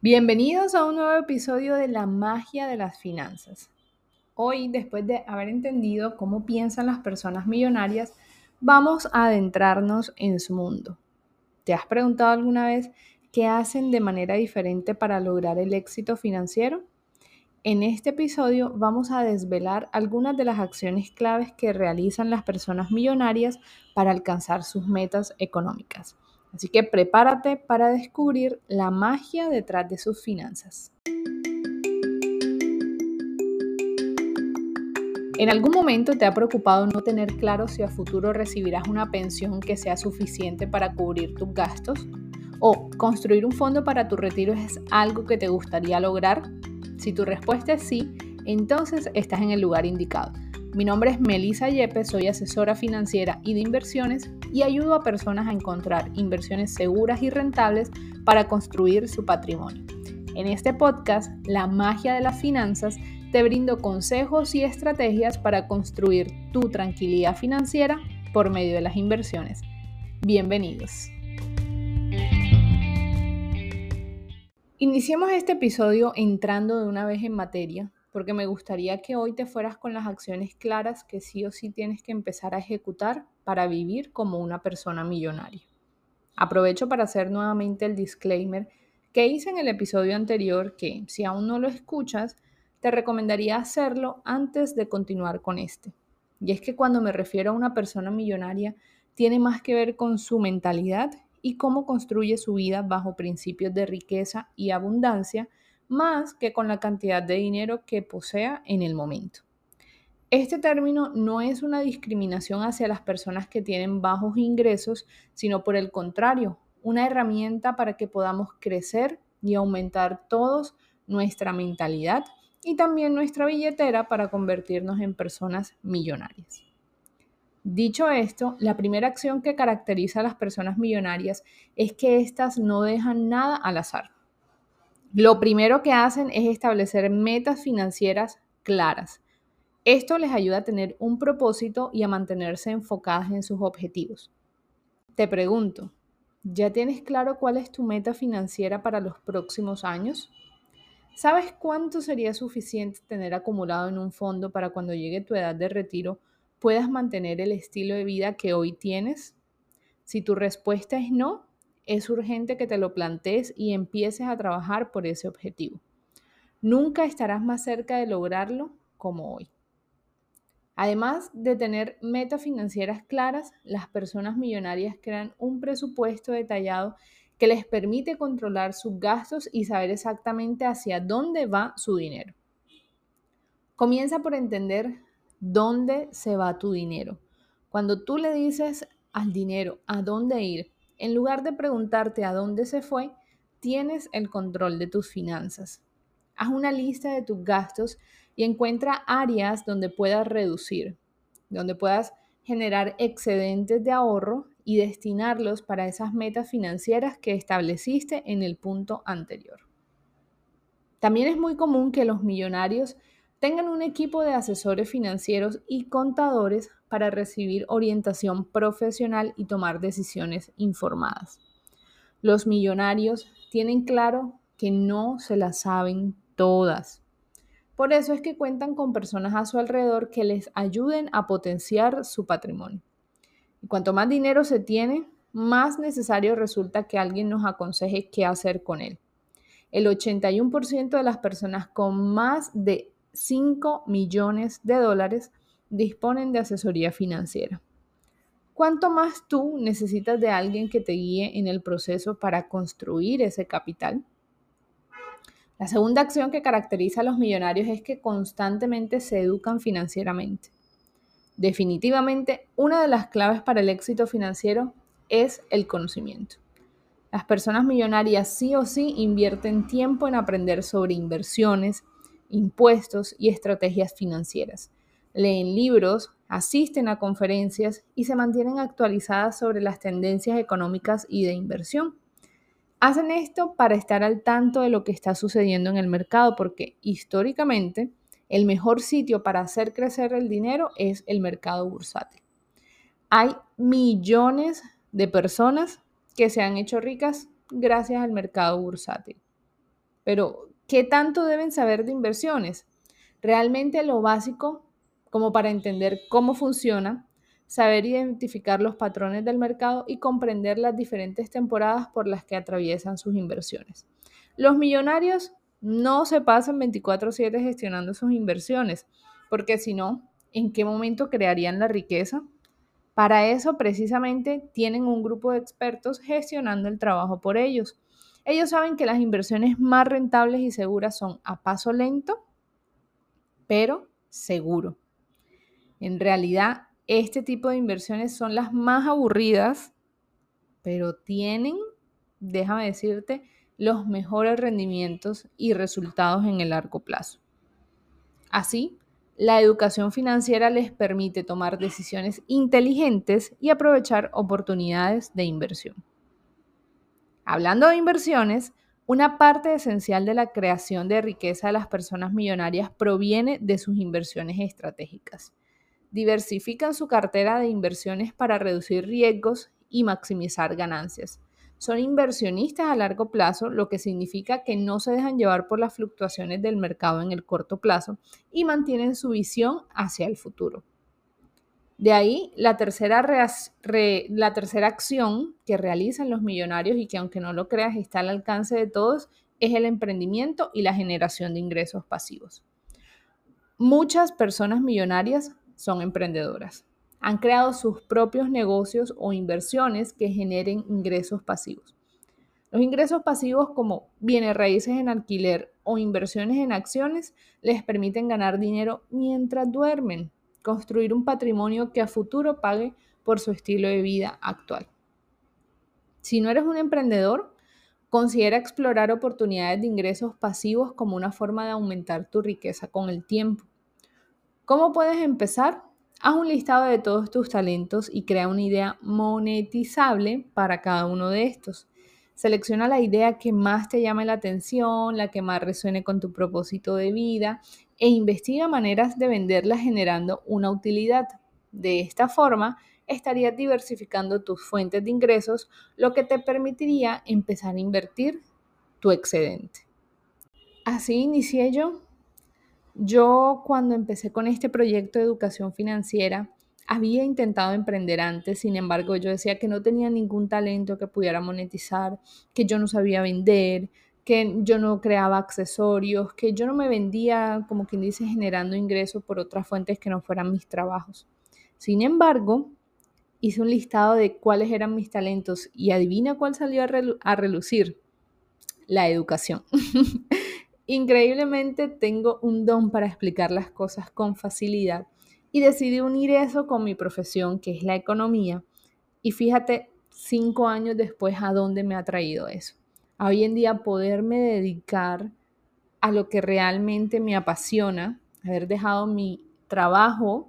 Bienvenidos a un nuevo episodio de La magia de las finanzas. Hoy, después de haber entendido cómo piensan las personas millonarias, vamos a adentrarnos en su mundo. ¿Te has preguntado alguna vez qué hacen de manera diferente para lograr el éxito financiero? En este episodio vamos a desvelar algunas de las acciones claves que realizan las personas millonarias para alcanzar sus metas económicas. Así que prepárate para descubrir la magia detrás de sus finanzas. ¿En algún momento te ha preocupado no tener claro si a futuro recibirás una pensión que sea suficiente para cubrir tus gastos? ¿O construir un fondo para tu retiro es algo que te gustaría lograr? Si tu respuesta es sí, entonces estás en el lugar indicado. Mi nombre es Melissa Yepes, soy asesora financiera y de inversiones y ayudo a personas a encontrar inversiones seguras y rentables para construir su patrimonio. En este podcast, La magia de las finanzas, te brindo consejos y estrategias para construir tu tranquilidad financiera por medio de las inversiones. Bienvenidos. Iniciemos este episodio entrando de una vez en materia, porque me gustaría que hoy te fueras con las acciones claras que sí o sí tienes que empezar a ejecutar para vivir como una persona millonaria. Aprovecho para hacer nuevamente el disclaimer que hice en el episodio anterior que si aún no lo escuchas, te recomendaría hacerlo antes de continuar con este. Y es que cuando me refiero a una persona millonaria, tiene más que ver con su mentalidad y cómo construye su vida bajo principios de riqueza y abundancia, más que con la cantidad de dinero que posea en el momento. Este término no es una discriminación hacia las personas que tienen bajos ingresos, sino por el contrario, una herramienta para que podamos crecer y aumentar todos nuestra mentalidad y también nuestra billetera para convertirnos en personas millonarias. Dicho esto, la primera acción que caracteriza a las personas millonarias es que éstas no dejan nada al azar. Lo primero que hacen es establecer metas financieras claras. Esto les ayuda a tener un propósito y a mantenerse enfocadas en sus objetivos. Te pregunto, ¿ya tienes claro cuál es tu meta financiera para los próximos años? ¿Sabes cuánto sería suficiente tener acumulado en un fondo para cuando llegue tu edad de retiro puedas mantener el estilo de vida que hoy tienes? Si tu respuesta es no, es urgente que te lo plantees y empieces a trabajar por ese objetivo. Nunca estarás más cerca de lograrlo como hoy. Además de tener metas financieras claras, las personas millonarias crean un presupuesto detallado que les permite controlar sus gastos y saber exactamente hacia dónde va su dinero. Comienza por entender dónde se va tu dinero. Cuando tú le dices al dinero a dónde ir, en lugar de preguntarte a dónde se fue, tienes el control de tus finanzas. Haz una lista de tus gastos y encuentra áreas donde puedas reducir, donde puedas generar excedentes de ahorro y destinarlos para esas metas financieras que estableciste en el punto anterior. También es muy común que los millonarios tengan un equipo de asesores financieros y contadores para recibir orientación profesional y tomar decisiones informadas. Los millonarios tienen claro que no se las saben todas. Por eso es que cuentan con personas a su alrededor que les ayuden a potenciar su patrimonio. Y cuanto más dinero se tiene, más necesario resulta que alguien nos aconseje qué hacer con él. El 81% de las personas con más de 5 millones de dólares disponen de asesoría financiera. ¿Cuánto más tú necesitas de alguien que te guíe en el proceso para construir ese capital? La segunda acción que caracteriza a los millonarios es que constantemente se educan financieramente. Definitivamente, una de las claves para el éxito financiero es el conocimiento. Las personas millonarias sí o sí invierten tiempo en aprender sobre inversiones, impuestos y estrategias financieras. Leen libros, asisten a conferencias y se mantienen actualizadas sobre las tendencias económicas y de inversión. Hacen esto para estar al tanto de lo que está sucediendo en el mercado porque históricamente el mejor sitio para hacer crecer el dinero es el mercado bursátil. Hay millones de personas que se han hecho ricas gracias al mercado bursátil. Pero, ¿qué tanto deben saber de inversiones? Realmente lo básico como para entender cómo funciona, saber identificar los patrones del mercado y comprender las diferentes temporadas por las que atraviesan sus inversiones. Los millonarios no se pasan 24/7 gestionando sus inversiones, porque si no, ¿en qué momento crearían la riqueza? Para eso precisamente tienen un grupo de expertos gestionando el trabajo por ellos. Ellos saben que las inversiones más rentables y seguras son a paso lento, pero seguro. En realidad, este tipo de inversiones son las más aburridas, pero tienen, déjame decirte, los mejores rendimientos y resultados en el largo plazo. Así, la educación financiera les permite tomar decisiones inteligentes y aprovechar oportunidades de inversión. Hablando de inversiones, una parte esencial de la creación de riqueza de las personas millonarias proviene de sus inversiones estratégicas diversifican su cartera de inversiones para reducir riesgos y maximizar ganancias. Son inversionistas a largo plazo, lo que significa que no se dejan llevar por las fluctuaciones del mercado en el corto plazo y mantienen su visión hacia el futuro. De ahí la tercera, la tercera acción que realizan los millonarios y que aunque no lo creas está al alcance de todos es el emprendimiento y la generación de ingresos pasivos. Muchas personas millonarias son emprendedoras. Han creado sus propios negocios o inversiones que generen ingresos pasivos. Los ingresos pasivos como bienes raíces en alquiler o inversiones en acciones les permiten ganar dinero mientras duermen, construir un patrimonio que a futuro pague por su estilo de vida actual. Si no eres un emprendedor, considera explorar oportunidades de ingresos pasivos como una forma de aumentar tu riqueza con el tiempo. ¿Cómo puedes empezar? Haz un listado de todos tus talentos y crea una idea monetizable para cada uno de estos. Selecciona la idea que más te llame la atención, la que más resuene con tu propósito de vida e investiga maneras de venderla generando una utilidad. De esta forma, estarías diversificando tus fuentes de ingresos, lo que te permitiría empezar a invertir tu excedente. Así inicié yo yo cuando empecé con este proyecto de educación financiera, había intentado emprender antes, sin embargo yo decía que no tenía ningún talento que pudiera monetizar, que yo no sabía vender, que yo no creaba accesorios, que yo no me vendía, como quien dice, generando ingresos por otras fuentes que no fueran mis trabajos. Sin embargo, hice un listado de cuáles eran mis talentos y adivina cuál salió a, relucir. La educación. Increíblemente tengo un don para explicar las cosas con facilidad y decidí unir eso con mi profesión, que es la economía. Y fíjate, cinco años después, a dónde me ha traído eso. hoy en día poderme dedicar a lo que realmente me apasiona, haber dejado mi trabajo,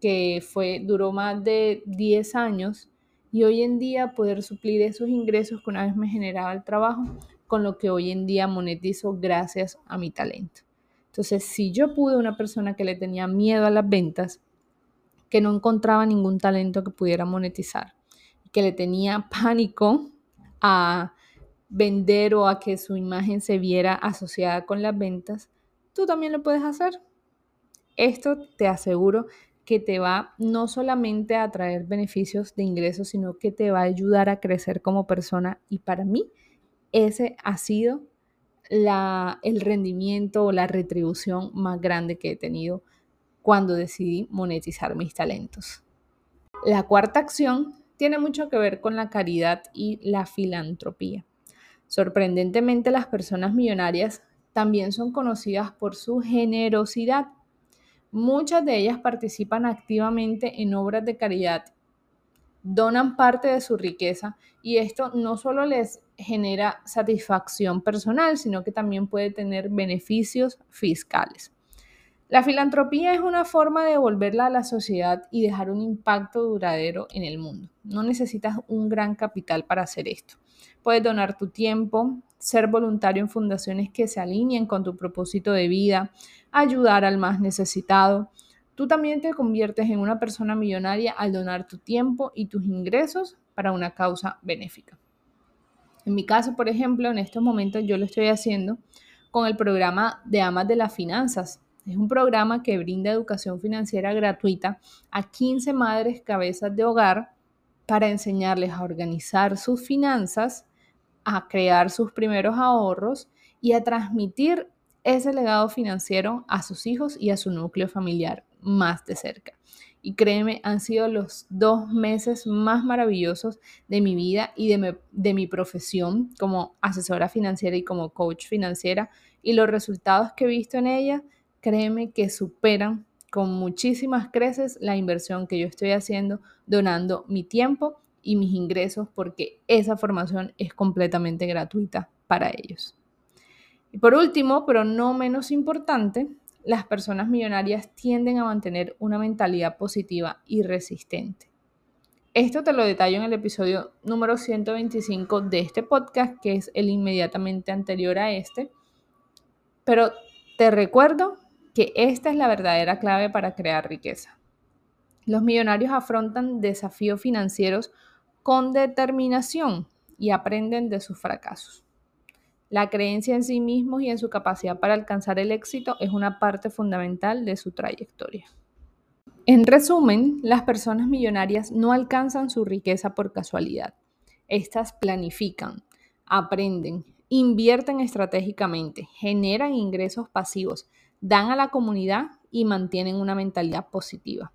que fue, duró más de 10 años, y hoy en día poder suplir esos ingresos que una vez me generaba el trabajo, con lo que hoy en día monetizo gracias a mi talento. Entonces, si yo pude una persona que le tenía miedo a las ventas, que no encontraba ningún talento que pudiera monetizar, que le tenía pánico a vender o a que su imagen se viera asociada con las ventas, tú también lo puedes hacer. Esto te aseguro que te va no solamente a traer beneficios de ingresos, sino que te va a ayudar a crecer como persona y para mí ese ha sido el rendimiento o la retribución más grande que he tenido cuando decidí monetizar mis talentos. La cuarta acción tiene mucho que ver con la caridad y la filantropía. Sorprendentemente, las personas millonarias también son conocidas por su generosidad. Muchas de ellas participan activamente en obras de caridad donan parte de su riqueza y esto no solo les genera satisfacción personal, sino que también puede tener beneficios fiscales. La filantropía es una forma de devolverla a la sociedad y dejar un impacto duradero en el mundo. No necesitas un gran capital para hacer esto. Puedes donar tu tiempo, ser voluntario en fundaciones que se alineen con tu propósito de vida, ayudar al más necesitado, Tú también te conviertes en una persona millonaria al donar tu tiempo y tus ingresos para una causa benéfica. En mi caso, por ejemplo, en estos momentos yo lo estoy haciendo con el programa de Amas de las Finanzas. Es un programa que brinda educación financiera gratuita a 15 madres cabezas de hogar para enseñarles a organizar sus finanzas, a crear sus primeros ahorros y a transmitir ese legado financiero a sus hijos y a su núcleo familiar más de cerca. Y créeme, han sido los dos meses más maravillosos de mi vida y de mi, profesión como asesora financiera y como coach financiera. Y los resultados que he visto en ella, créeme que superan con muchísimas creces la inversión que yo estoy haciendo donando mi tiempo y mis ingresos porque esa formación es completamente gratuita para ellos. Y por último, pero no menos importante, las personas millonarias tienden a mantener una mentalidad positiva y resistente. Esto te lo detallo en el episodio número 125 de este podcast, que es el inmediatamente anterior a este. Pero te recuerdo que esta es la verdadera clave para crear riqueza. Los millonarios afrontan desafíos financieros con determinación y aprenden de sus fracasos. La creencia en sí mismos y en su capacidad para alcanzar el éxito es una parte fundamental de su trayectoria. En resumen, las personas millonarias no alcanzan su riqueza por casualidad. Estas planifican, aprenden, invierten estratégicamente, generan ingresos pasivos, dan a la comunidad y mantienen una mentalidad positiva.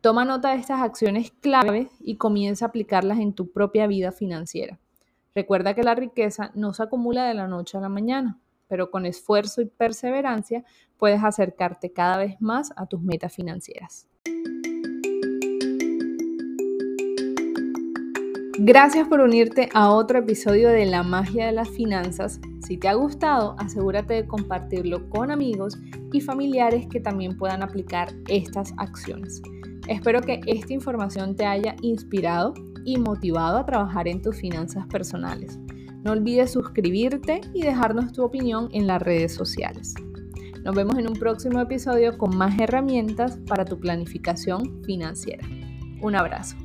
Toma nota de estas acciones clave y comienza a aplicarlas en tu propia vida financiera. Recuerda que la riqueza no se acumula de la noche a la mañana, pero con esfuerzo y perseverancia puedes acercarte cada vez más a tus metas financieras. Gracias por unirte a otro episodio de La magia de las finanzas. Si te ha gustado, asegúrate de compartirlo con amigos y familiares que también puedan aplicar estas acciones. Espero que esta información te haya inspirado y motivado a trabajar en tus finanzas personales. No olvides suscribirte y dejarnos tu opinión en las redes sociales. Nos vemos en un próximo episodio con más herramientas para tu planificación financiera. Un abrazo.